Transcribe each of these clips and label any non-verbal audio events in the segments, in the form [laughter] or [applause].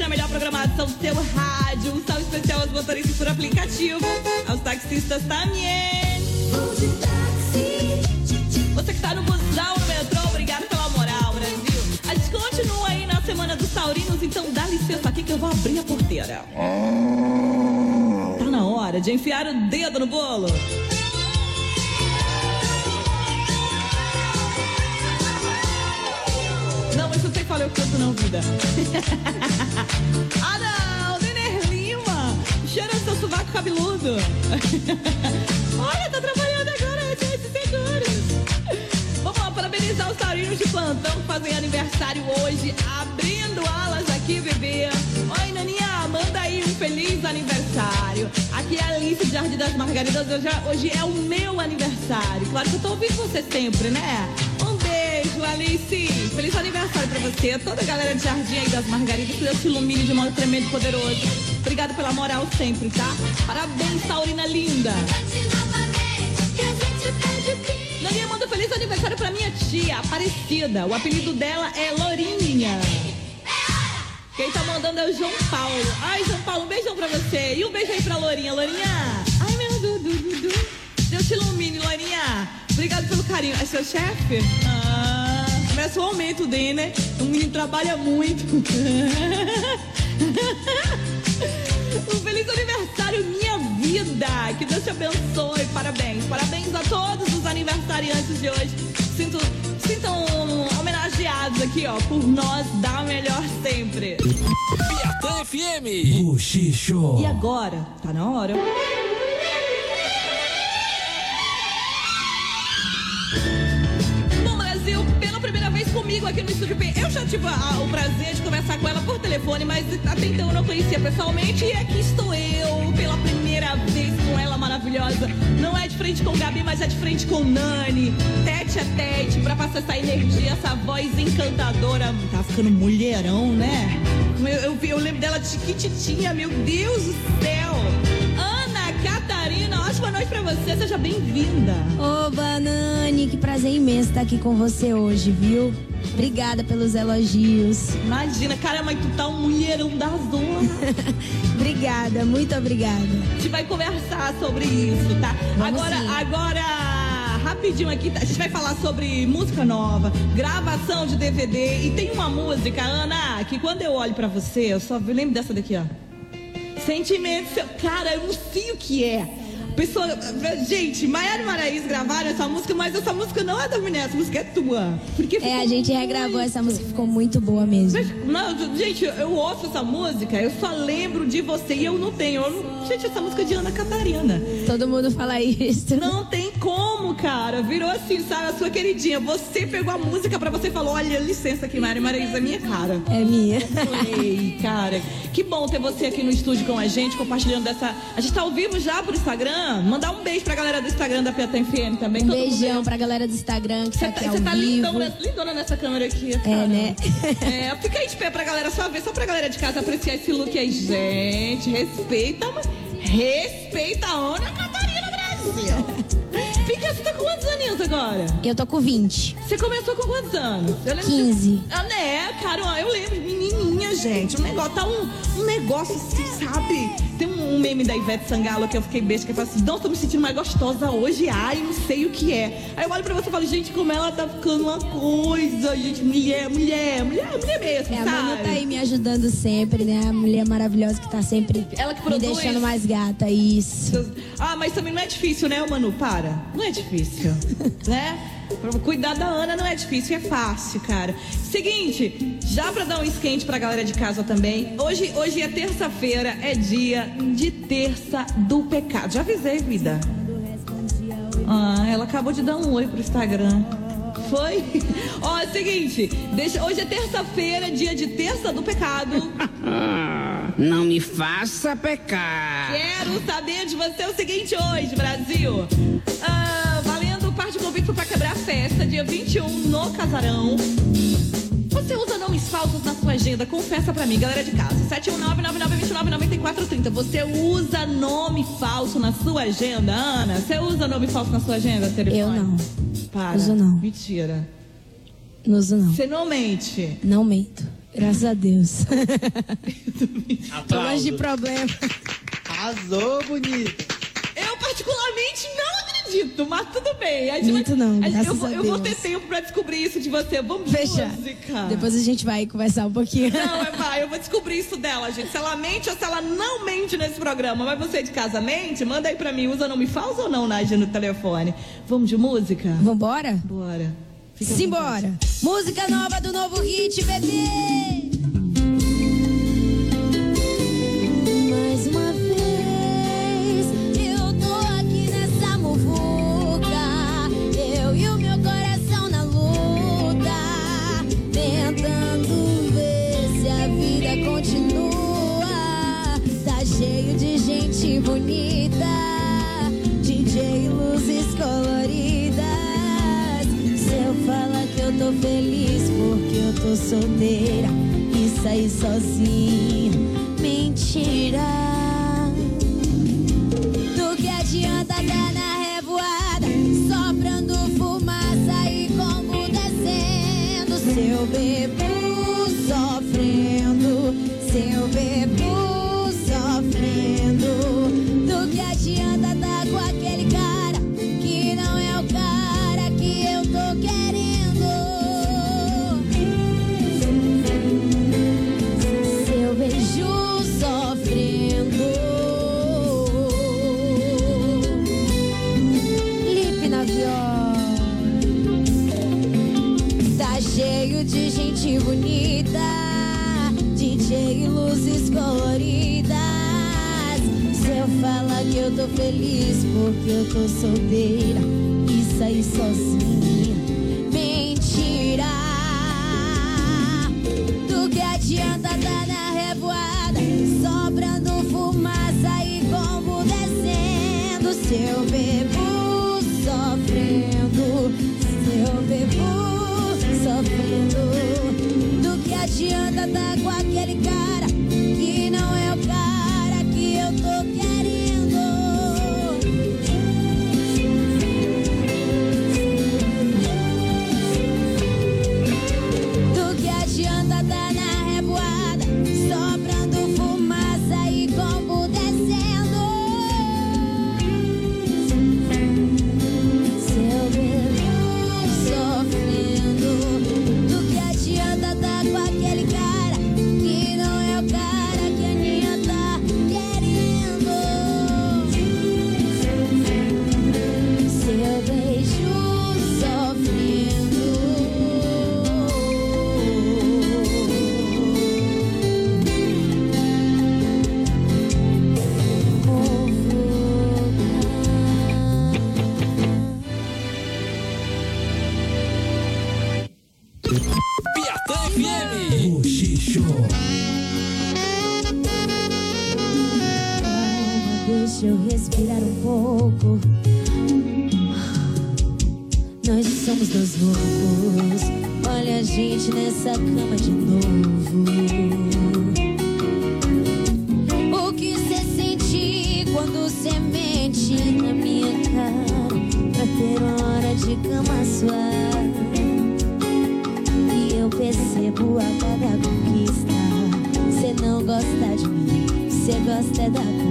na melhor programação do seu rádio. Um salve especial aos motoristas por aplicativo, aos taxistas também. Você que tá no busão, no metrô, obrigado pela moral, Brasil. A gente continua aí na Semana dos Taurinos, então dá licença aqui que eu vou abrir a porteira. Tá na hora de enfiar o dedo no bolo. Fala eu canto não, vida. [laughs] ah, não, Denner Lima. Cheira seu sovaco cabeludo. [laughs] Olha, tá trabalhando agora, gente, seguros. Vamos lá, parabenizar os taurinos de plantão que fazem aniversário hoje, abrindo alas aqui, bebê. Oi, Naninha, manda aí um feliz aniversário. Aqui é a Alice de Jardim das Margaridas, hoje é, hoje é o meu aniversário. Claro que eu tô ouvindo você sempre, né? Beijo, Alice. Feliz aniversário pra você, toda a galera de Jardim aí das Margaridas, que Deus te ilumine de modo tremendo e poderoso. Obrigada pela moral sempre, tá? Parabéns, Taurina linda. Naninha manda feliz aniversário pra minha tia, Aparecida. O apelido dela é Lourinha. Quem tá mandando é o João Paulo. Ai, João Paulo, um beijão pra você. E um beijo aí pra Lourinha. Lourinha. Ai, meu Dudu, Dudu. Deus te ilumine, Lourinha. Obrigado pelo carinho. É seu chefe? Ah, começa o aumento dele, né? O menino trabalha muito. [laughs] Um feliz aniversário, minha vida! Que Deus te abençoe. Parabéns. Parabéns a todos os aniversariantes de hoje. Sinto, sintam homenageados aqui, ó, por nós dar o melhor sempre. Piatã FM. Buchicho. E agora, tá na hora. Comigo aqui no Estúdio P. Eu já tive a- o prazer de conversar com ela por telefone, mas até então eu não conhecia pessoalmente. E aqui estou eu, pela primeira vez com ela maravilhosa. Não é de frente com Gabi, mas é de frente com Nani. Tete a tete, pra passar essa energia, essa voz encantadora. Tá ficando mulherão, né? Eu, eu, eu lembro dela de chiquititinha, meu Deus do céu. Catarina, ótima noite pra você, seja bem-vinda. Ô, Banani, que prazer imenso estar aqui com você hoje, viu? Obrigada pelos elogios. Imagina, cara, mas tu tá um mulherão da zona. [laughs] Obrigada, muito obrigada. A gente vai conversar sobre isso, tá? Vamos agora, sim. agora, rapidinho aqui, a gente vai falar sobre música nova, gravação de DVD. E tem uma música, Ana, que quando eu olho pra você, eu só lembro dessa daqui, ó. Sentimento, seu... cara, eu não sei o que é. Pessoa, gente, Maiara e Maraís gravaram essa música, mas essa música não é da mulher, essa música é tua. Porque É, a gente regravou muito essa música, ficou muito boa mesmo. mas, não, gente, eu ouço essa música, eu só lembro de você e eu não tenho. eu não- gente, essa música é de Ana Catarina. Todo mundo fala isso. Não tem como, cara. Virou assim, sabe, a sua queridinha. Você pegou a música pra você e falou: olha, licença aqui, Mari Maraísa, é minha cara. É minha. Ei, cara, que bom ter você aqui no estúdio com a gente, compartilhando dessa. A gente tá ao vivo já por Instagram. Mandar um beijo pra galera do Instagram da Piatã FM também. Um beijão pra galera do Instagram que Você tá tá, aqui você tá vivo. lindão, né? lindona nessa câmera aqui. cara. né? É, fica aí de pé pra galera só ver, só pra galera de casa apreciar esse look aí. Gente, respeita, mas respeita a Ana Catarina Brasil. Fica, você tá com quantos aninhos agora? Eu tô com 20. Você começou com quantos anos? Eu lembro 15. De... Ah, né, cara? Eu lembro, menininha, gente. Um negócio, tá um, um negócio assim, sabe? Tem um, um meme da Ivete Sangalo que eu fiquei besta, que fala assim, não, tô me sentindo mais gostosa hoje, ai, não sei o que é. Aí eu olho pra você e falo, gente, como ela tá ficando uma coisa, gente, mulher, mulher, mulher, mulher mesmo, É, a sabe? Manu tá aí me ajudando sempre, né? A mulher maravilhosa que tá sempre Ela que me deixando mais gata, isso. Ah, mas também não é difícil, né, Manu? Para. Não é difícil, [laughs] né? Cuidar da Ana não é difícil, é fácil, cara. Seguinte, já pra dar um esquente pra galera de casa também. Hoje, hoje é terça-feira, é dia de terça do pecado. Já avisei, vida. Ah, ela acabou de dar um oi pro Instagram. Foi? [laughs] Ó, é o seguinte, deixa, hoje é terça-feira, dia de terça do pecado. [laughs] Não me faça pecar. Quero saber de você o seguinte hoje, Brasil. Ah, valendo parte do convite pra quebrar a festa, dia 21 no Casarão. Você usa nomes falsos na sua agenda? Confessa pra mim, galera de casa. 719-9929-9430. Você usa nome falso na sua agenda, Ana? Você usa nome falso na sua agenda, telefone? Eu não. Para. Uso não. Mentira. Não uso não. Você não mente. Não mento. Graças a Deus. [laughs] Tô longe de problema. Arrasou, bonita. Eu particularmente não acredito, mas tudo bem. A gente Muito vai- não, gente- eu, eu vou ter tempo pra descobrir isso de você. Vamos de Fecha. música. Depois a gente vai conversar um pouquinho. Não, é [laughs] vai, eu vou descobrir isso dela, gente. Se ela mente ou se ela não mente nesse programa. Mas você de casa mente? Manda aí pra mim. Usa nome falso ou não, Nádia, no telefone? Vamos de música? Vambora? Bora. Simbora. Música nova do novo hit, bebê. Solteira e saí sozinha, feliz porque eu tô solteira e saí sozinha. Mentira. Do que adianta respirar um pouco. Nós somos dois loucos. Olha a gente nessa cama de novo. O que cê sente quando cê mente na minha cara? Pra ter hora de cama suave. E eu percebo a cada conquista. Cê não gosta de mim, cê gosta da conquista.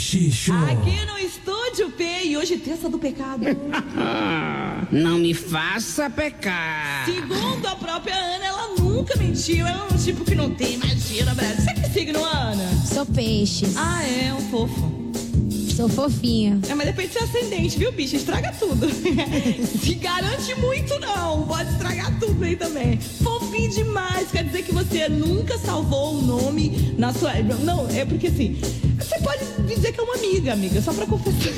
Buchicho. Aqui no Estúdio P e hoje terça do pecado. [laughs] Não me faça pecar. Segundo a própria Ana, ela nunca mentiu. Ela é um tipo que não tem magia no Brasil. Você que signo, Ana? Sou peixes. Ah, é, um fofo. Sou fofinha. É, mas depende do seu ascendente, viu, bicho? Estraga tudo. [laughs] Se garante muito, não. Pode estragar tudo aí também. Fofinho demais. Quer dizer que você nunca salvou o nome na sua. Não, é porque assim. Você pode dizer que é uma amiga, amiga, só pra confessar.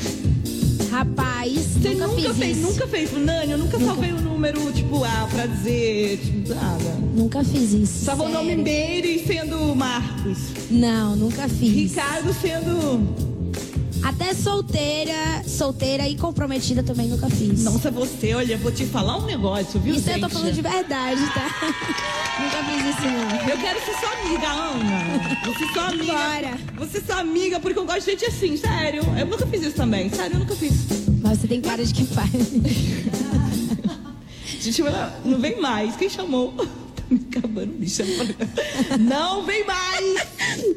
Rapaz, Você nunca, nunca, fez, isso. nunca fez. Nani, eu nunca, salvei o número, tipo, ah, pra dizer, tipo, nada. Nunca fiz isso. Salvou o nome. Meire sendo Marcos. Não, nunca fiz. Ricardo sendo. Até solteira, solteira e comprometida também nunca fiz. Nossa, você, olha, vou te falar um negócio, viu, Isso gente? eu tô falando de verdade, tá? [laughs] nunca fiz isso, não. Eu quero ser sua amiga, Ana. Você sua amiga. Bora. Você sua amiga, porque eu gosto de gente assim, sério. Eu nunca fiz isso também, sério, eu nunca fiz. Mas você tem cara de que faz. [laughs] Gente, não vem mais. Quem chamou? [laughs] Tá me acabando, bicha. Não vem mais!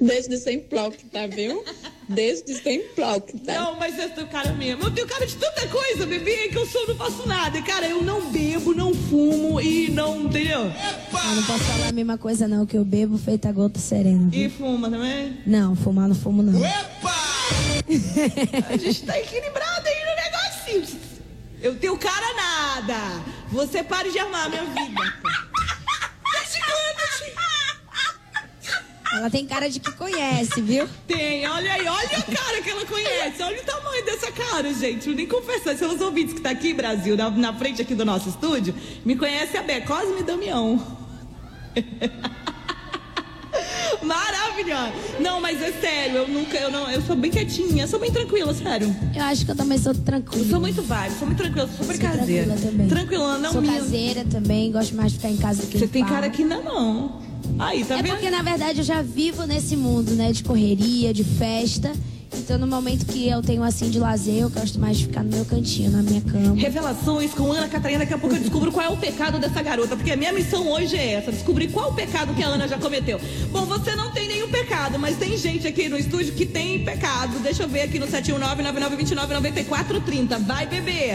Desde sempre que tá, viu? Desde sempre que tá. Não, mas eu tenho cara mesmo. Eu tenho cara de tanta coisa, bebê, que eu sou, não faço nada. Cara, eu não bebo, não fumo e não, entendeu? Eu não posso falar a mesma coisa, não, que eu bebo feita gota serena. viu? E fuma também? Não, fumar não fumo, não. [laughs] A gente tá equilibrado aí no negocinho. Eu tenho cara nada. Você pare de armar a minha vida. Desde quando, gente? Ela tem cara de que conhece, viu? Tem, olha aí, olha a cara que ela conhece. Olha o tamanho dessa cara, gente. Eu nem confessar. Seus ouvintes que tá aqui, Brasil, na, na frente aqui do nosso estúdio, me conhece a Bé Cosme Damião. [laughs] Maravilhosa. Não, mas é sério, eu nunca, eu não, eu sou bem quietinha, sou bem tranquila, sério. Eu acho que eu também sou tranquila. Eu sou muito vibe, sou muito tranquila, sou super Sou caseira. tranquila também. Tranquila, não Sou minha. caseira também, gosto mais de ficar em casa do que Você em tem cara que ainda não. Aí, tá É vendo? porque, na verdade, eu já vivo nesse mundo, né? De correria, de festa. Então, no momento que eu tenho assim de lazer, eu gosto mais de ficar no meu cantinho, na minha cama. Revelações com Ana Catarina. Daqui a pouco eu descubro qual é o pecado dessa garota. Porque a minha missão hoje é essa: descobrir qual o pecado que a Ana já cometeu. Bom, você não tem nenhum pecado, mas tem gente aqui no estúdio que tem pecado. Deixa eu ver aqui no 719-9929-9430. Vai, bebê.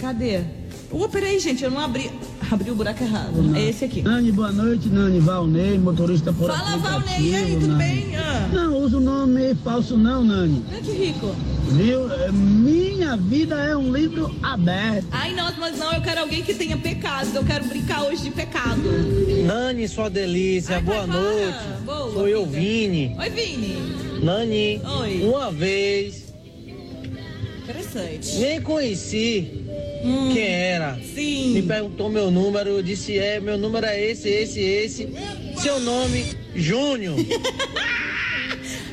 Cadê? Oh, peraí, gente, eu não abri. Abri o buraco errado. É esse aqui. Nani, boa noite, Nani Valnei, motorista por Fala, Valnei. E aí, tudo Nani. bem? Ah. Não, usa o nome falso não, Nani. Olha que rico. Viu? É, Minha vida é um livro aberto. Ai, nossa, mas não, eu quero alguém que tenha pecados. Eu quero brincar hoje de pecado. Nani, sua delícia, Ai, boa vai, noite. Boa, Sou eu, vida. Vini. Oi, Vini. Nani, Oi. uma vez, Interessante. nem conheci Hum. quem era. Me Sim. perguntou meu número, eu disse, é, meu número é esse, esse, esse. Seu nome, Júnior. [laughs]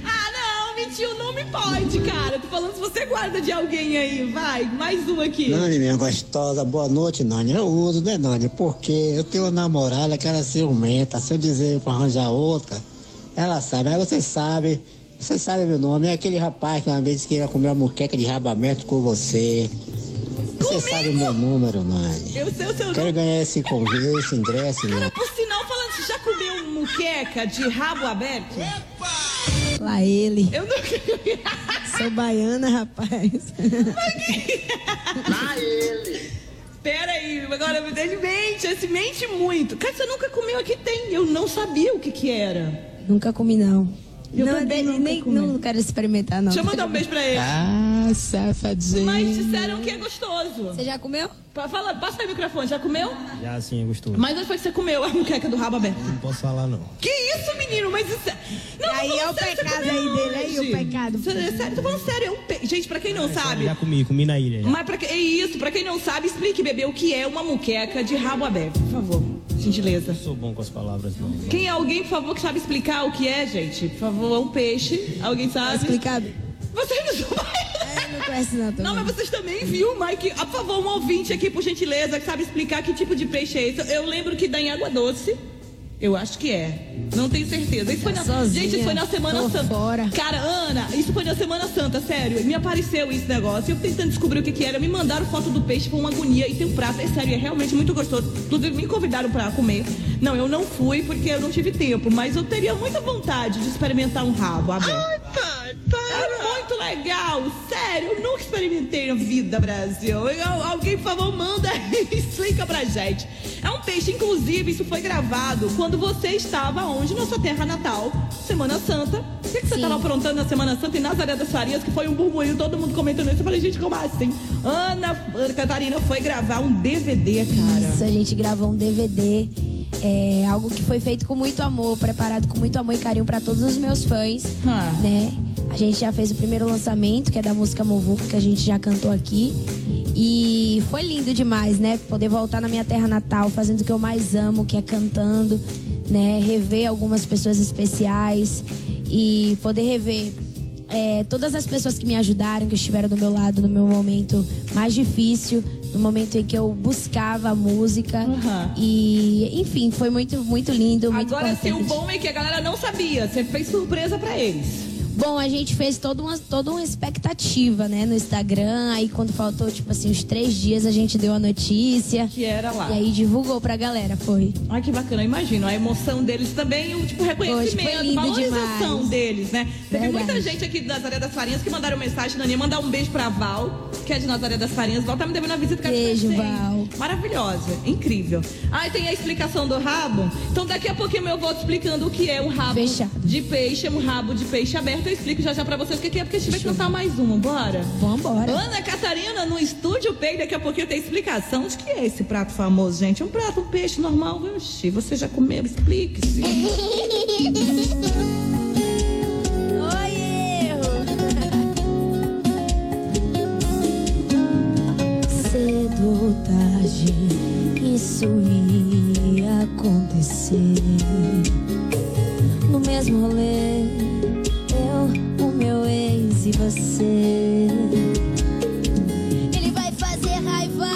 Ah, não, mentiu, não me pode, cara. Tô falando se você guarda de alguém aí. Vai, mais um aqui. Nani, minha gostosa, boa noite, Nani. Eu uso, né, Nani? Porque eu tenho uma namorada que ela é ciumenta. Se eu dizer pra arranjar outra, ela sabe. Aí você sabe, você sabe meu nome. É aquele rapaz que uma vez queria comer uma muqueca de rabo aberto com você. Você sabe o meu número, Nani. Eu sei o seu Quero ganhar esse convite, esse ingresso, Cara, né? por sinal, falando, você já comeu muqueca de rabo aberto? Lá ele. Eu nunca. Sou baiana, rapaz. Pera aí, agora me deixe mente, esse mente muito. Cara, você nunca comeu aqui tem. Eu não sabia o que que era. nunca comi, não. Eu não, também nem, comi. não quero experimentar, não. Deixa eu mandar um beijo pra ele. Ah, safadinho. Mas disseram que é gostoso. Você já comeu? Pa- Fala, passa aí o microfone, já comeu? Já sim, é gostoso. Mas onde foi que você comeu a muqueca do rabo aberto? Não posso falar, não. Que isso, menino? Mas isso é... Não, E aí é o sério, pecado aí dele, aí o onde? pecado. Sério, sério, tô falando sério, é um pe... Gente, pra quem não sabe... Já comi, comi na ilha. Já. Mas pra que... é isso, pra quem não sabe, explique, bebê, o que é uma muqueca de rabo aberto, por favor. Gentileza. Não sou bom com as palavras, não. Quem é alguém, por favor, que sabe explicar o que é, gente? Por favor, é um peixe. Alguém Tá sabe? explicado? Vocês não são... É, não conhece. Não, mas vocês também viu, Mike? Ah, Por favor, um ouvinte aqui, por gentileza, que sabe explicar que tipo de peixe é esse. Eu lembro que dá em água doce. Eu acho que é. Não tenho certeza. Isso foi na... sozinha, Gente, isso foi na Semana Santa. fora. Cara, Ana, isso foi na Semana Santa, sério. Me apareceu esse negócio. Eu tentando descobrir o que, que era. Me mandaram foto do peixe com uma agonia. E tem um prato. É sério, é realmente muito gostoso. Inclusive, me convidaram pra comer. Não, eu não fui porque eu não tive tempo. Mas eu teria muita vontade de experimentar um rabo aberto. É muito legal, sério, eu nunca experimentei na vida, Brasil. Eu- Alguém, por favor, manda e [laughs] explica pra gente. É um peixe, inclusive, isso foi gravado quando você estava onde? Na sua terra natal, Semana Santa. O que, que você estava aprontando na Semana Santa em Nazaré das Farias, que foi um burburinho, todo mundo comentando isso. Eu falei, gente, como assim? Ana, Ana Catarina foi gravar um DVD, cara. Isso, a gente gravou um DVD. É algo que foi feito com muito amor, preparado com muito amor e carinho pra todos os meus fãs, Ah. né? A gente já fez o primeiro lançamento, que é da música Movuco, que a gente já cantou aqui. E foi lindo demais, né? Poder voltar na minha terra natal, fazendo o que eu mais amo, que é cantando, né? Rever algumas pessoas especiais e poder rever é, todas as pessoas que me ajudaram, que estiveram do meu lado no meu momento mais difícil, no momento em que eu buscava a música. Aham. E, enfim, foi muito, muito lindo, muito Agora, assim, o bom é que a galera não sabia. Você fez surpresa pra eles. Bom, a gente fez toda uma, toda uma expectativa, né, no Instagram. Aí quando faltou, tipo assim, uns três dias, a gente deu a notícia. Que era lá. E aí divulgou pra galera, foi. Ai, que bacana, imagino. A emoção deles também, o tipo, reconhecimento, lindo valorização demais. deles, né? Teve Verdade. muita gente aqui de Nazaré das Farinhas que mandaram mensagem, Naninha, mandar um beijo pra Val, que é de Nazaré das Farinhas. Val tá me devendo uma visita que Beijo. Val. Maravilhosa, incrível. Ah, e tem a explicação do rabo. Então daqui a pouquinho eu vou te explicando o que é um rabo Fechado. de peixe, um rabo de peixe aberto. Eu explico já já pra vocês o que é, porque a gente vai cantar mais uma, bora? Vambora. Ana Catarina no Estúdio Pei, daqui a pouquinho tem explicação de que é esse prato famoso, gente. Um prato, um peixe normal. Oxi, você já comeu? Explique-se. Cedo ou tarde, isso ia acontecer. No mesmo rolê, e você. Ele vai fazer raiva,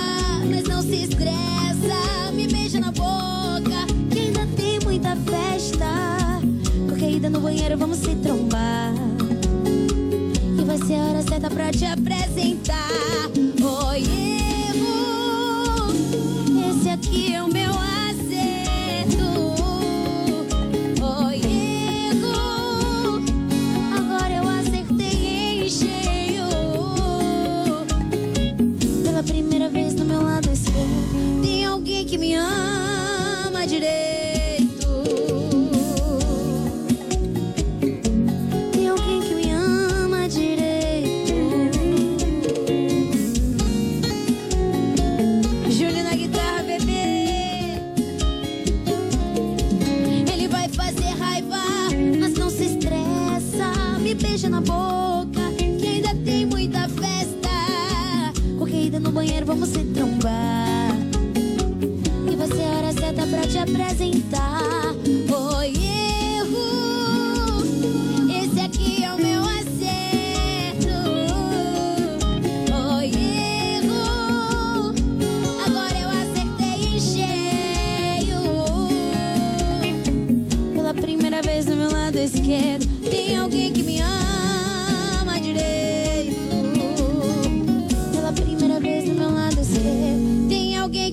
mas não se estressa. Me beija na boca, que ainda tem muita festa. Qualquer ida no banheiro, vamos se trombar. E vai ser a hora certa pra te apresentar.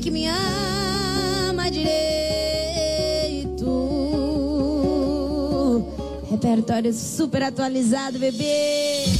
que me ama direito. Repertório super atualizado, bebê.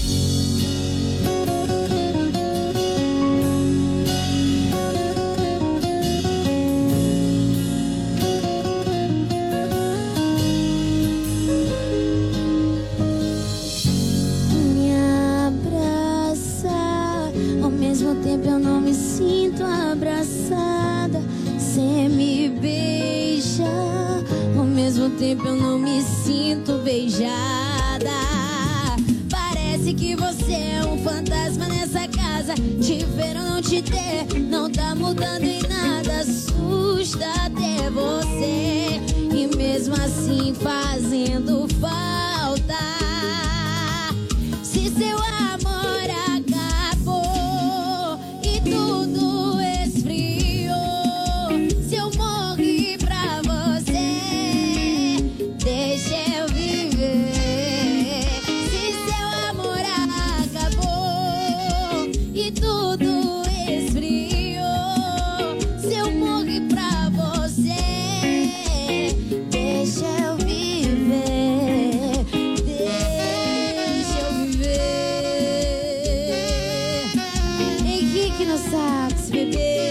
sax, bebê.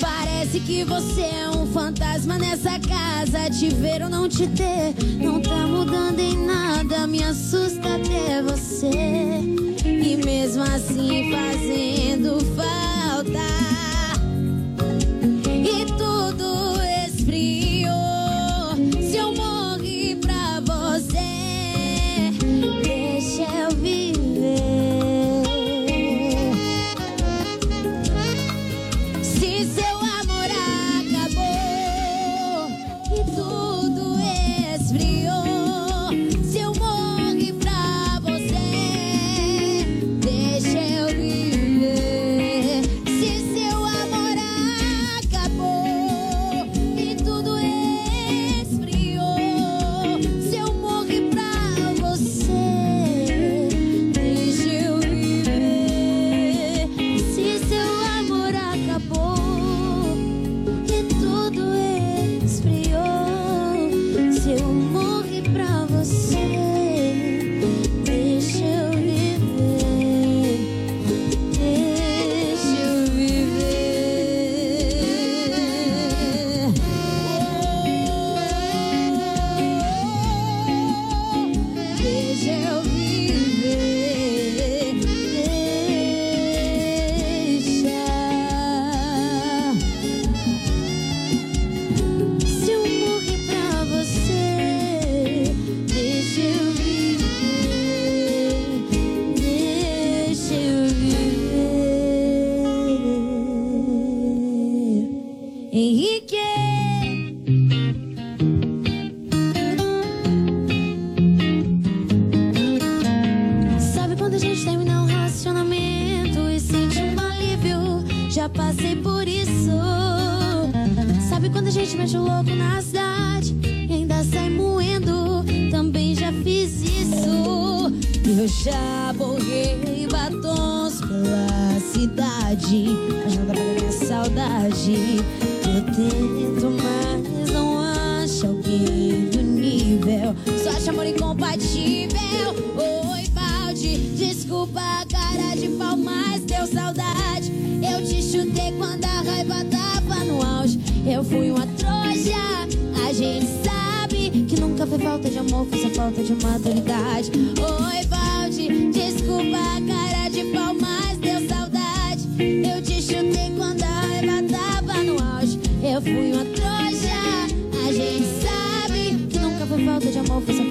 Parece que você é um fantasma nessa casa. Te ver ou não te ter, não tá mudando em nada. Me assusta ter você. E mesmo assim fazendo falta.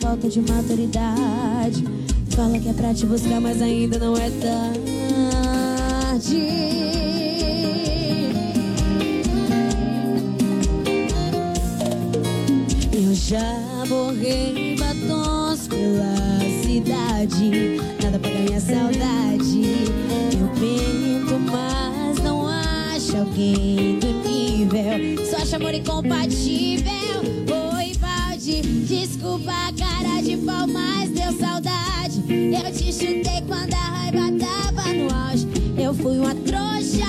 falta de maturidade. Fala que é pra te buscar, mas ainda não é tarde. Eu já borrei batons pela cidade, nada paga minha saudade. Eu pinto, mas não acho alguém do nível, só acho amor incompatível. Desculpa a cara de pau, mas deu saudade. Eu te chutei quando a raiva tava no auge. Eu fui uma trouxa,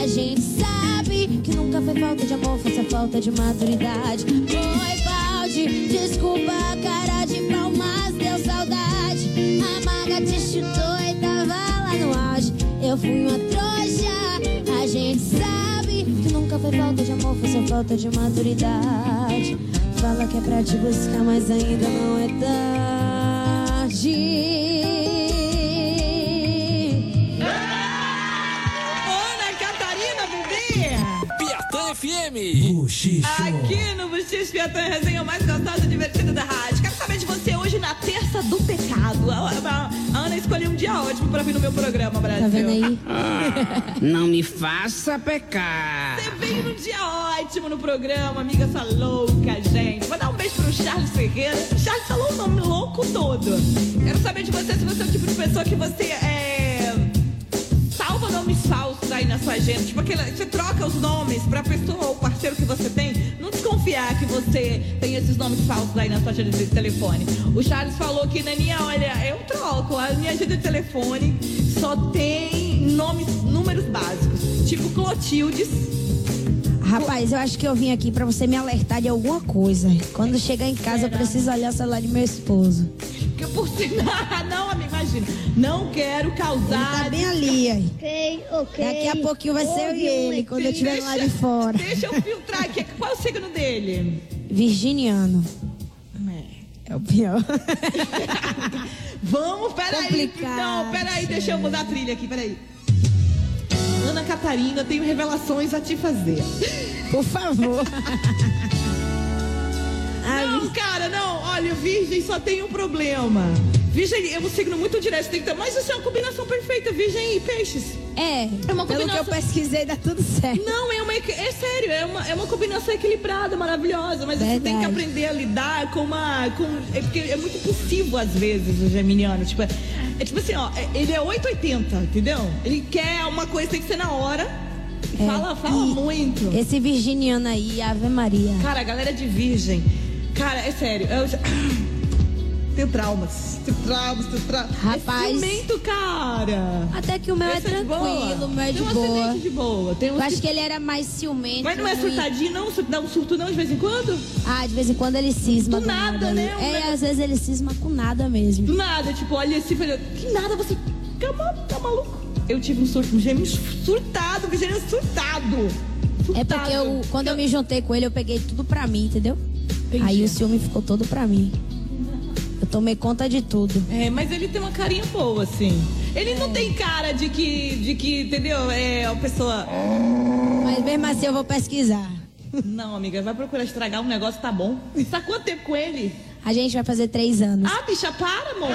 a gente sabe que nunca foi falta de amor, foi só falta de maturidade. Foi balde, desculpa a cara de pau, mas deu saudade. A maga te chutou e tava lá no auge. Eu fui uma trouxa, a gente sabe que nunca foi falta de amor, foi só falta de maturidade. Fala que é pra te buscar, mas ainda não é tarde. Ana Catarina, bebê! Piatã FM. Buchicho. Aqui no Bustiço Piatã, a resenha mais gostosa e divertida da rádio. Quero saber de você hoje na terça do pecado. A, Ana escolheu um dia ótimo pra vir no meu programa, Brasil. Tá vendo aí? Não me faça pecar. Você veio num dia ótimo no programa, amiga, essa louca, gente. Vou dar um beijo pro Charles Ferreira. Charles falou o nome louco todo. Quero saber de você se você é o tipo de pessoa que você é. Falsos aí na sua agenda. Tipo, aquele, você troca os nomes pra pessoa ou parceiro que você tem. Não desconfiar que você tem esses nomes falsos aí na sua agenda de telefone. O Charles falou que, Naninha, olha, eu troco. A minha agenda de telefone só tem nomes, números básicos. Tipo Clotildes. Rapaz, eu acho que eu vim aqui pra você me alertar de alguma coisa. Quando chegar em casa, eu preciso olhar o celular de meu esposo. Que por [laughs] sinal, não, amiga, imagina. Não quero Ele causar. tá bem ali, aí. Ok, ok. Daqui a pouquinho vai ser ele, quando eu estiver lá de fora. Deixa eu filtrar aqui. Qual é o signo dele? Virginiano. É o pior. [laughs] Vamos, peraí. Complicado, Não, peraí, deixa eu mudar a trilha aqui, peraí. Ana Catarina, tenho revelações a te fazer. Por favor. [laughs] Ai, Não, cara, não. Olha, Virgem só tem um problema. Virgem é um signo muito direto, tem que ter, mas isso é uma combinação perfeita, Virgem e Peixes. é, É uma pelo que eu combinação- pesquisei, dá tudo certo. Não, é uma é sério, é uma, é uma combinação equilibrada, maravilhosa, mas você tem que Verdade. aprender a lidar com uma. Com, é porque é muito possível às vezes o geminiano. Tipo, é, é tipo assim, ó, é- ele é 880, entendeu? Ele quer uma coisa, tem que ser na hora. É, fala, fala muito. Esse virginiano aí, Ave Maria. Cara, a galera de virgem. Cara, é sério. Eu já... [coughs] Tenho traumas. Tenho traumas, tenho traumas. Rapaz. É ciumento, cara. Até que o meu é Esse de boa. tranquilo, o meu é de Tem um boa. acidente de boa. Tem um Eu acho que ele era mais ciumento. Mas não é e- surtadinho, não? Dá um surto não de vez em quando? Ah, de vez em quando ele cisma. Do nada, né? Um É, às vezes ele cisma com nada mesmo. Do nada, tipo, olha assim, falei, que nada, você tá, ma- tá maluco? Eu tive um surto, um gêmeo surtado, um gêmeo surtado. É Surtado. porque eu, quando eu me juntei com ele, eu peguei tudo pra mim, entendeu? Entendi. Aí o ciúme ficou todo pra mim. Eu tomei conta de tudo. É, mas ele tem uma carinha boa, assim. Ele É. não tem cara de que, de que, entendeu? É uma pessoa... Mas mesmo assim eu vou pesquisar. Não, amiga, vai procurar estragar um negócio, tá bom. Tá quanto tempo com ele? A gente vai fazer três anos. Ah, bicha, para, amor.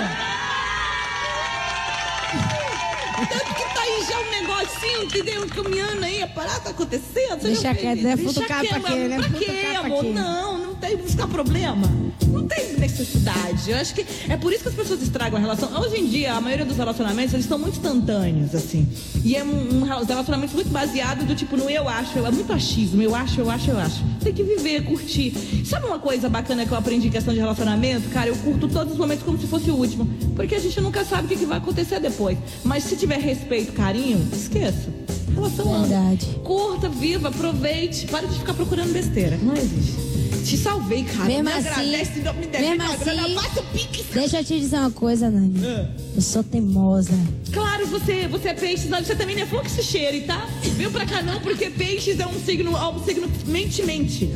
Tanto que tá aí já um negocinho, entendeu? Caminhando aí, a parada tá acontecendo. Deixa quieto, né? Deixa Futucar pra quieto, quê, né? Pra quê, amor? não tem buscar problema. Não tem necessidade. Eu acho que é por isso que as pessoas estragam a relação. Hoje em dia, a maioria dos relacionamentos, eles estão muito instantâneos, assim. E é um, um relacionamento muito baseado do tipo no eu acho, eu, é muito achismo, eu acho, eu acho, eu acho. Tem que viver, curtir. Sabe uma coisa bacana que eu aprendi em questão de relacionamento? Cara, eu curto todos os momentos como se fosse o último. Porque a gente nunca sabe o que, que vai acontecer depois. Mas se tiver respeito, carinho, esqueça. Relação. Verdade. Curta, viva, aproveite. Para de ficar procurando besteira. Não existe. Te salvei, cara. Mesmo me assim, agradece, não me deve mesmo grana, assim- passa o pix. Deixa eu te dizer uma coisa, Nani. É. Eu sou teimosa. Claro, você, você é peixe, não, você também não é se cheire, tá? Viu pra cá não, porque peixes é um signo, é um signo mente-mente.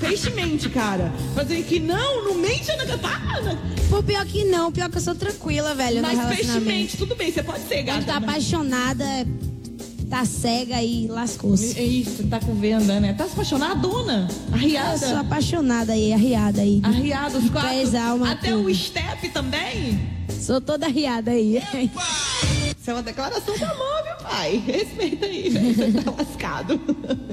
Peixe mente, cara. Fazer que não, não mente, Ana Catarina. Pô, pior que não. Pior que eu sou tranquila, velho, Mas peixe mente, tudo bem, você pode ser, Quando gata. tá mas- apaixonada, tá cega e lascou-se. É isso, tá com venda, né? Tá se apaixonada, dona? Eu Arriada. sou apaixonada aí, arriada aí. Arriada, os quatro. Pés, alma, Até tudo. o step também. Sou toda arriada aí. Isso é uma declaração de amor, meu pai. Respeita aí, velho. Você tá lascado.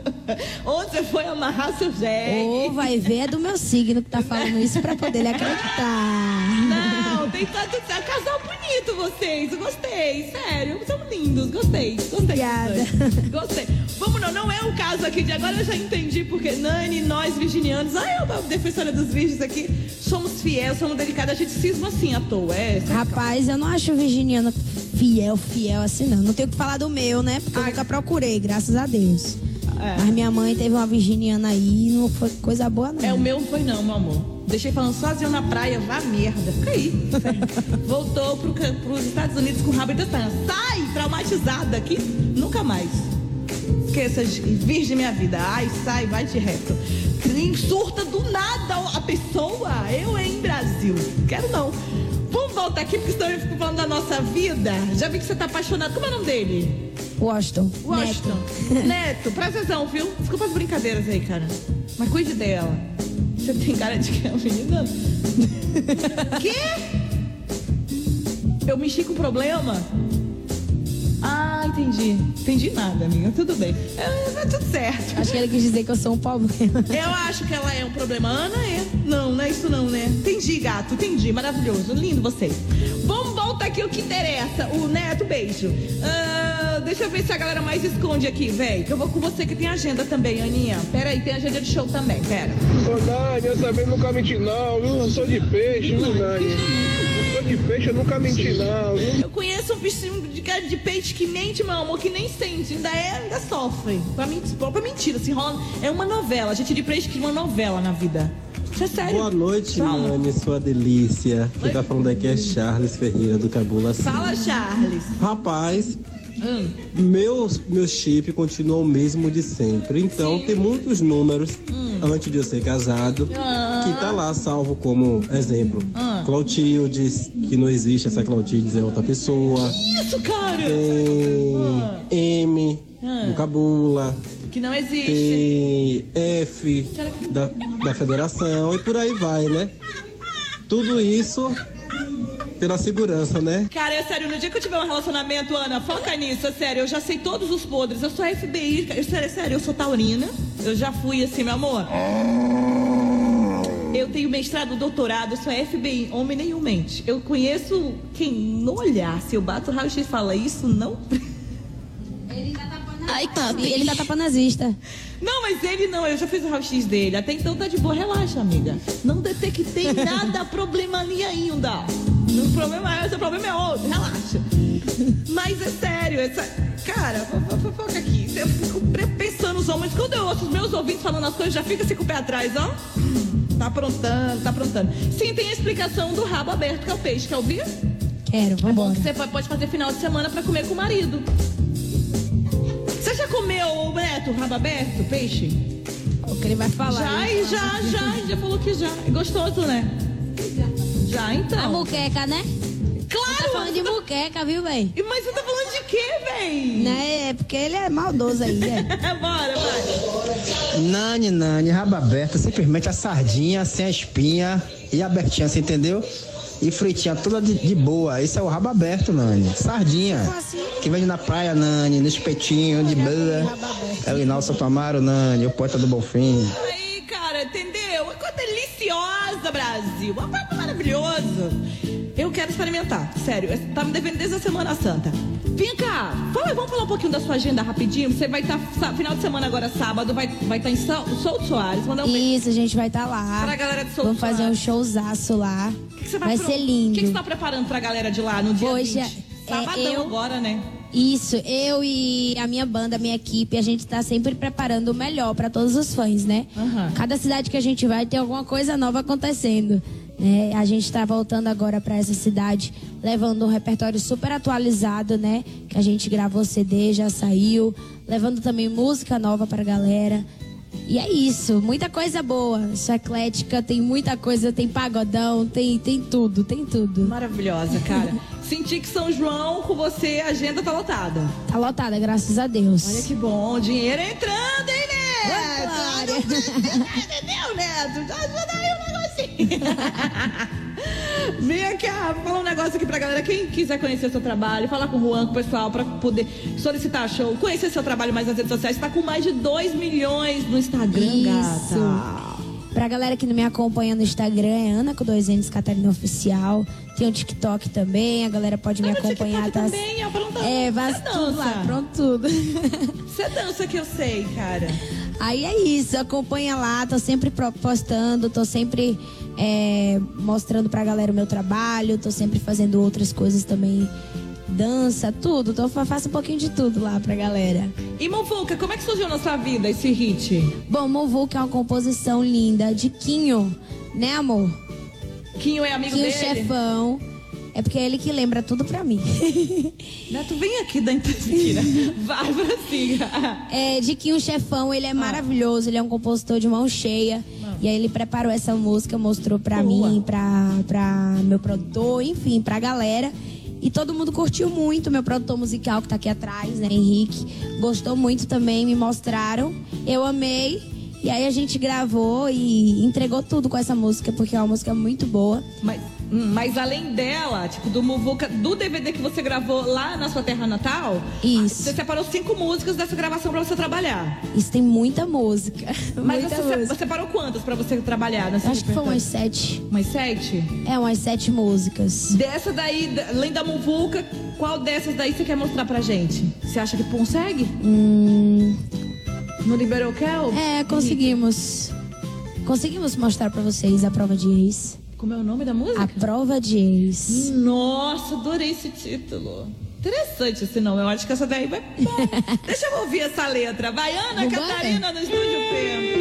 [laughs] Onde você foi amarrar seu jegue? Ou vai ver, é do meu signo que tá falando isso pra poder ele acreditar. Tem tanto. É um casal bonito vocês. Gostei, sério. São lindos, gostei. Gostei. Obrigada. Gostei. Vamos não, não é o caso aqui de agora, eu já entendi porque Nani, nós virginianos, ah, eu, a defensora dos virgens aqui, somos fiéis, somos delicados, a gente cisma assim à toa. É, Rapaz, eu não acho o virginiano fiel, fiel assim não. Não tenho o que falar do meu, né? Porque eu nunca procurei, graças a Deus. É. Mas minha mãe teve uma virginiana aí não foi coisa boa, não. É, o meu não foi não, meu amor. Deixei falando sozinho na praia, vá merda. Fica aí. [laughs] Voltou pro, pros Estados Unidos com o rabo de tanha. Sai, traumatizada aqui. Nunca mais. Esqueça, virgem minha vida. Ai, sai, vai de reto. Nem surta do nada a pessoa. Eu, hein, Brasil. Quero não. Vamos voltar aqui, porque senão eu fico falando da nossa vida. Já vi que você tá apaixonado. Como é o nome dele? Washington. Washington. Neto. [laughs] Neto, presta atenção, viu? Desculpa as brincadeiras aí, cara. Mas cuide dela. Você tem cara de que é uma menina? [laughs] Quê? Eu mexi com problema? Ah, entendi. Entendi nada, amiga. Tudo bem. É, tá tudo certo. Acho que ele quis dizer que eu sou um problema. Eu acho que ela é um problema. Ana é. Não, não é isso não, né? Entendi, gato. Entendi. Maravilhoso. Lindo vocês. Aqui o que interessa. O Neto, beijo. Ah, deixa eu ver se a galera mais esconde aqui, velho. Que eu vou com você que tem agenda também, Aninha. Pera aí, tem agenda de show também. Pera. Ô, eu também nunca menti não, viu? Eu sou de peixe, viu? Eu sou de peixe, eu nunca menti não, viu? Eu conheço um bichinho de cara de peixe que mente, meu amor, que nem sente. Ainda é, ainda sofre. Pra, mim, pra mentira, se rola. É uma novela. A gente de peixe que uma novela na vida. Isso é sério. Boa noite. Nani, sua delícia. Quem tá falando aqui é Charles Ferreira, do Cabula Sim. Fala, Charles. Rapaz, Hum. meu, meu chip continua o mesmo de sempre. Então, tem muitos números antes de eu ser casado Ah. que tá lá salvo como exemplo. Ah. Clotildes, que não existe, essa Clotildes é outra pessoa. Isso, cara. Tem M, Ah. do Cabula. Que não existe. Tem F da, da federação e por aí vai, né? Tudo isso pela segurança, né? Cara, é sério, no dia que eu tiver um relacionamento, Ana, foca nisso, é sério, eu já sei todos os podres, eu sou FBI, é sério, é sério, eu sou taurina, eu já fui assim, meu amor. Eu tenho mestrado, doutorado, eu sou FBI, homem nenhum mente. Eu conheço quem no olhar, se eu bato o raio-x e fala isso, não... Ai, tá, ele tá tapa nazista. Não, mas ele não, eu já fiz o raio-x dele. Até então tá de boa, relaxa, amiga. Não detectei [laughs] nada, problema ali ainda. O problema é esse, o problema é outro, relaxa. Mas é sério, essa. Cara, fo- fo- fofoca aqui. Eu fico pensando nos homens. Quando eu ouço os meus ouvintes falando as coisas, já fica assim com o pé atrás, ó. Tá aprontando, tá aprontando. Sim, tem a explicação do rabo aberto, que é o peixe. Quer ouvir? Quero, É bom vambora. que você pode fazer final de semana pra comer com o marido. Você já comeu, Beto, rabo aberto, peixe? O que ele vai falar. Já, ele e já, já, já falou que já. É gostoso, né? Já, então. A muqueca, né? Claro! Tá falando de muqueca, viu, véi? Mas você tá falando de quê, véi? Né? É porque ele é maldoso aí, é. [laughs] Bora, vai. Nani, Nani, rabo aberto, simplesmente a sardinha sem a espinha e abertinha, você entendeu? E fritinha toda de, de boa. Esse é o rabo aberto, Nani. Sardinha. Que vende na praia, Nani, no espetinho, de boa. É o Inaldo Santo Amaro, Nani, o poeta do Bonfim. Aí, cara, entendeu? Coisa deliciosa, Brasil. Um papo maravilhoso. Eu quero experimentar, sério. Tá me devendo desde a Semana Santa. Vem cá, fala, vamos falar um pouquinho da sua agenda rapidinho. Você vai estar, final de semana agora, sábado, vai estar vai tá em Souto Soares. Mandar um beijo. Isso, a gente vai estar lá. Pra galera de Souto Vamos fazer um showzaço lá. Que que você vai pro- ser lindo. O que, que você tá preparando pra galera de lá no dia Hoje 20? é- Sabadão eu- agora, né? Isso, eu e a minha banda, a minha equipe, a gente tá sempre preparando o melhor para todos os fãs, né? Aham. Cada cidade que a gente vai tem alguma coisa nova acontecendo. Né? A gente tá voltando agora para essa cidade, levando um repertório super atualizado, né? Que a gente gravou CD, já saiu, levando também música nova pra galera. E é isso, muita coisa boa. Sou eclética, tem muita coisa, tem pagodão, tem, tem tudo, tem tudo. Maravilhosa, cara. [laughs] Senti que São João, com você, a agenda tá lotada. Tá lotada, graças a Deus. Olha que bom, dinheiro entrando, hein, Neto? Entendeu, Neto? Já ajuda aí um [laughs] Vem cá, vou falar um negócio aqui pra galera. Quem quiser conhecer seu trabalho, falar com o Juan, com o pessoal, pra poder solicitar show, conhecer seu trabalho mais nas redes sociais, tá com mais de 2 milhões no Instagram, Isso. gata. Pra galera que não me acompanha no Instagram, é Ana com dois N's Catarina Oficial. Tem o TikTok também, a galera pode me acompanhar. tá? Também, apronta. É, vai tudo lá, pronto tudo. [laughs] Você dança que eu sei, cara. Aí é isso, acompanha lá, tô sempre postando, tô sempre é, mostrando pra galera o meu trabalho, tô sempre fazendo outras coisas também dança, tudo. Então eu faço um pouquinho de tudo lá pra galera. E Movuca, como é que surgiu na sua vida esse hit? Bom, Movuca é uma composição linda de Quinho, né, amor? Quinho é amigo Quinho dele? chefão. É porque é ele que lembra tudo pra mim. [laughs] Neto, vem aqui da mentira. [laughs] Vai pra cima. É, de Quinho Chefão, ele é maravilhoso, ele é um compositor de mão cheia. E aí ele preparou essa música, mostrou pra mim, pra, pra meu produtor, enfim, pra galera. E todo mundo curtiu muito, meu produtor musical que tá aqui atrás, né, Henrique. Gostou muito também, me mostraram. Eu amei. E aí a gente gravou e entregou tudo com essa música, porque é uma música muito boa. Mas, mas além dela, tipo, do Muvuca, do DVD que você gravou lá na sua terra natal, Isso. você separou cinco músicas dessa gravação pra você trabalhar. Isso tem muita música. [laughs] Mas muita você, música. separou quantas pra você trabalhar nessa Acho que foi umas sete. Umas sete? É, umas sete músicas. Dessa daí, da- além da Muvuca, qual dessas daí você quer mostrar pra gente? Você acha que consegue? Hum, Não liberou o Kel? é, conseguimos. Conseguimos mostrar pra vocês a prova de ex. Como é o nome da música? A prova de ex. Nossa, adorei esse título. Interessante esse nome. Eu acho que essa daí vai. [laughs] Deixa eu ouvir essa letra. Vai, Ana. Catarina, no Estúdio P.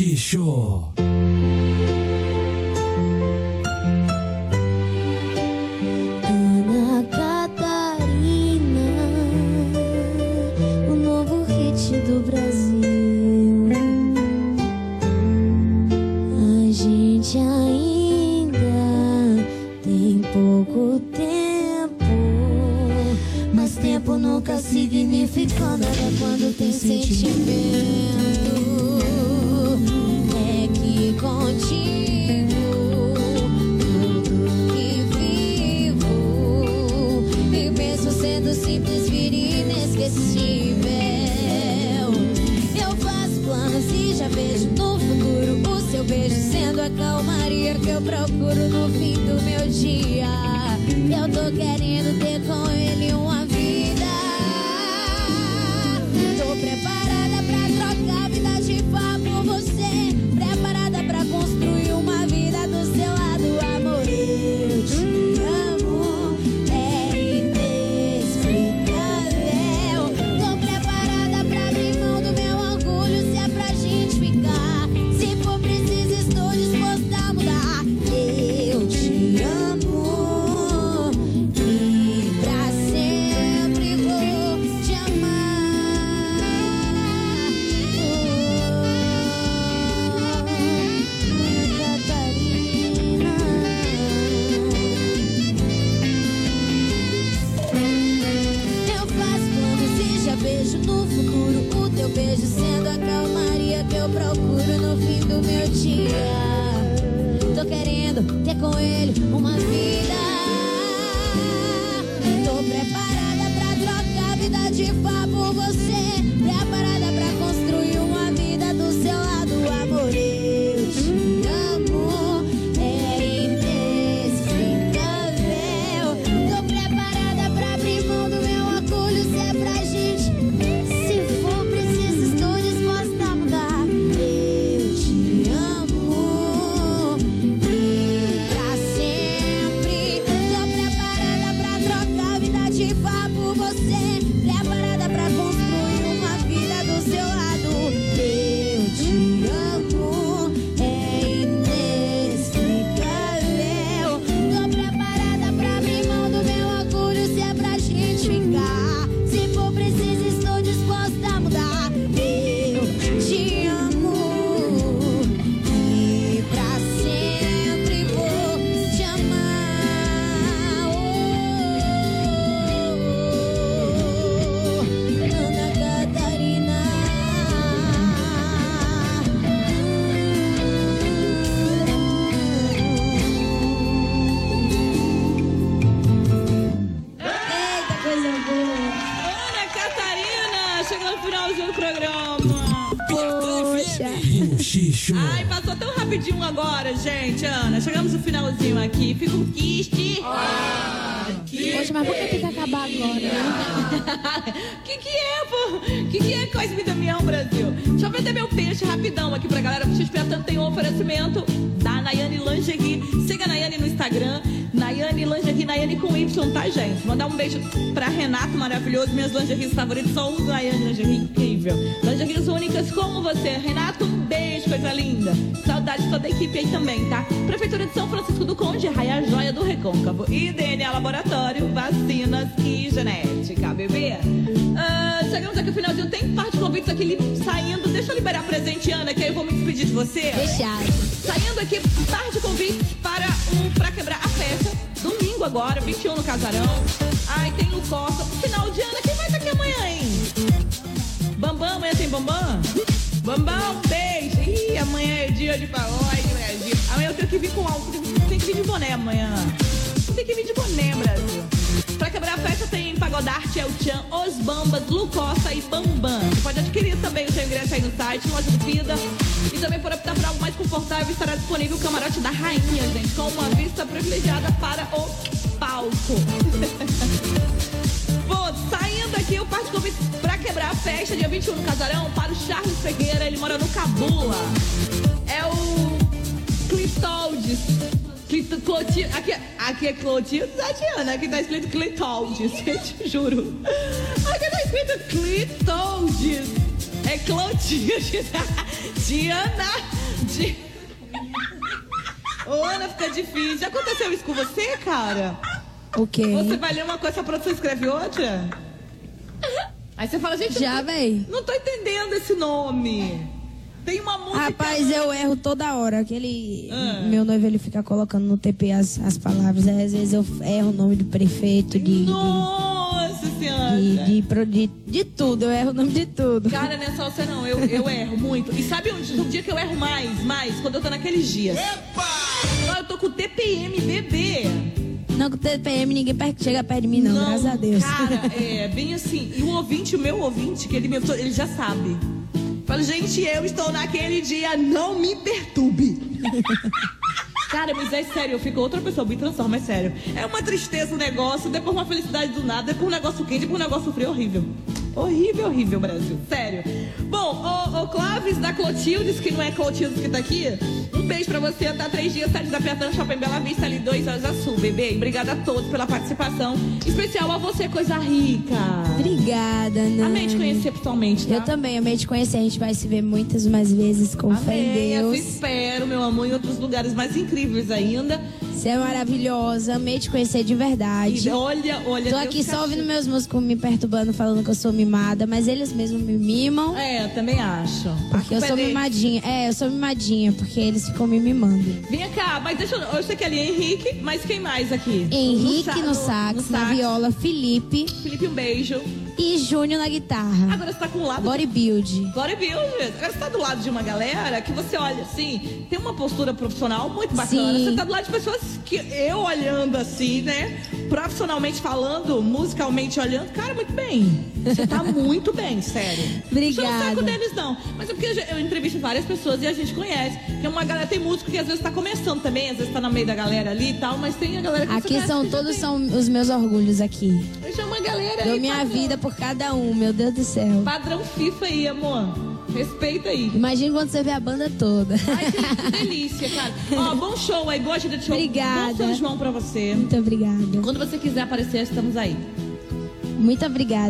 FM. Poxa. Ai, passou tão rapidinho agora, gente. Ana, chegamos no finalzinho aqui. Fica um quiste. Poxa, mas por que tem que acabar agora? [laughs] que que é, pô? Que que é Cosme Damião, Brasil? Deixa eu vender meu peixe rapidão aqui pra galera. Porque Tanto tem um oferecimento da Nayane Lingerie. Siga a Nayane no Instagram. Nayane Lingerie, Nayane com Y, tá, gente? Mandar um beijo pra Renato, maravilhoso. Minhas lingeries favoritas só uso Nayane Lingerie, incrível. Lingeries únicas como você. Renato, um beijo, coisa linda. Saudade de toda a equipe aí também, tá? Prefeitura de São Francisco do Conde, Raia Joia do Recôncavo. E DNA Laboratório, vacinas e genética, bebê. Ah, chegamos aqui no finalzinho. Tem parte de convites aqui saindo. Deixa eu liberar presente, Ana, que aí eu vou me despedir de você. Fechado. Saindo aqui, parte de convites para um pra quebrar a festa. Domingo agora, 21 no Casarão. Ai, tem o Costa. Final de ano, quem vai estar aqui amanhã, hein? Tem Bambam? Bambam, um beijo. Ih, amanhã é dia de pagode, Brasil. Amanhã eu tenho que vir com algo. Tem que vir de boné amanhã. Tem que vir de boné, Brasil. Pra quebrar a festa tem Pagodarte, El Chan, Os Bambas, Lu Costa e Bambam. Você pode adquirir também o seu ingresso aí no site, loja do Pida. E também por optar por algo mais confortável, estará disponível o camarote da rainha, gente, com uma vista privilegiada para o palco. [laughs] Bom, saindo aqui, eu parto convite pra quebrar a festa, dia 21 no Casarão, para o Charles Ferreira, ele mora no Cabula. É o Clitoldes. Clit- Aqui, aqui é Clotilde Tatiana, aqui tá escrito Clitoldes, [laughs] eu te juro. Aqui tá escrito Clitoldes. É Clotilde. Diana. Di... Ô, Ana, fica difícil. Já aconteceu isso com você, cara? O quê? Você vai ler uma coisa, a produção escreve outra? Aí você fala, gente, Já, não tô, véi. não tô entendendo esse nome. Tem uma música. Rapaz, eu erro toda hora. Aquele. Ah. Meu noivo ele fica colocando no TP as, as palavras. Aí, às vezes eu erro o nome do prefeito, de. Nossa senhora. De, de, de, de tudo, eu erro o nome de tudo. Cara, não é só você não, eu, eu erro muito. E sabe onde, um dia que eu erro mais, mais? Quando eu tô naqueles dias. Epa! Eu tô com TPM, bebê. Não, com o TPM ninguém chega perto de mim, não, graças a Deus. Cara, [laughs] é bem assim. E o ouvinte, o meu ouvinte, que ele, me, ele já sabe. Fala, gente, eu estou naquele dia, não me perturbe. [laughs] Cara, mas é sério, eu fico outra pessoa, me transforma, é sério. É uma tristeza o negócio, depois uma felicidade do nada, depois um negócio quente, depois um negócio frio, horrível. Horrível, horrível, Brasil. Sério. O, o Clóvis da Clotildes, que não é Clotildes que tá aqui, um beijo pra você. Tá três dias, da Piatã, Shopping Bela Vista, ali dois horas azul, bebê. E Obrigada a todos pela participação. Especial a você, coisa rica. Obrigada, Nani. Amei te conhecer pessoalmente, tá? Eu também amei te conhecer. A gente vai se ver muitas mais vezes, com fé em Amei, eu Deus. espero, meu amor, em outros lugares mais incríveis ainda. Você é maravilhosa. Amei te conhecer de verdade. Olha, olha, Tô Deus aqui só ouvindo meus músicos me perturbando, falando que eu sou mimada, mas eles mesmos me mimam. É, eu também acho. Porque eu sou mimadinha. É, eu sou mimadinha, porque eles ficam me mimando. Vem cá, mas deixa eu. Eu sei que ali é Henrique, mas quem mais aqui? Henrique sa- no sax, na viola, Felipe. Felipe, um beijo. E Júnior na guitarra. Agora você tá com o lado. Bodybuild. Bodybuilder. Agora você tá do lado de uma galera que você olha assim, tem uma postura profissional muito bacana. Sim. Você tá do lado de pessoas que eu olhando assim, né? Profissionalmente falando, musicalmente olhando, cara, muito bem. Você tá [laughs] muito bem, sério. Obrigada. Não saco deles, não. Mas é porque eu, eu entrevisto várias pessoas e a gente conhece. Tem uma galera, tem músico que às vezes tá começando também, às vezes tá no meio da galera ali e tal, mas tem a galera que Aqui são todos tem. são os meus orgulhos aqui. Deixa uma galera Dou aí, minha vida por cada um, meu Deus do céu. Padrão FIFA aí, amor. Respeita aí. Imagina quando você vê a banda toda. Ai, que, que delícia, cara. Ó, bom show aí, boa agenda de show. Obrigada. Bom São João pra você. Muito obrigada. Quando você quiser aparecer, estamos aí. Muito obrigada.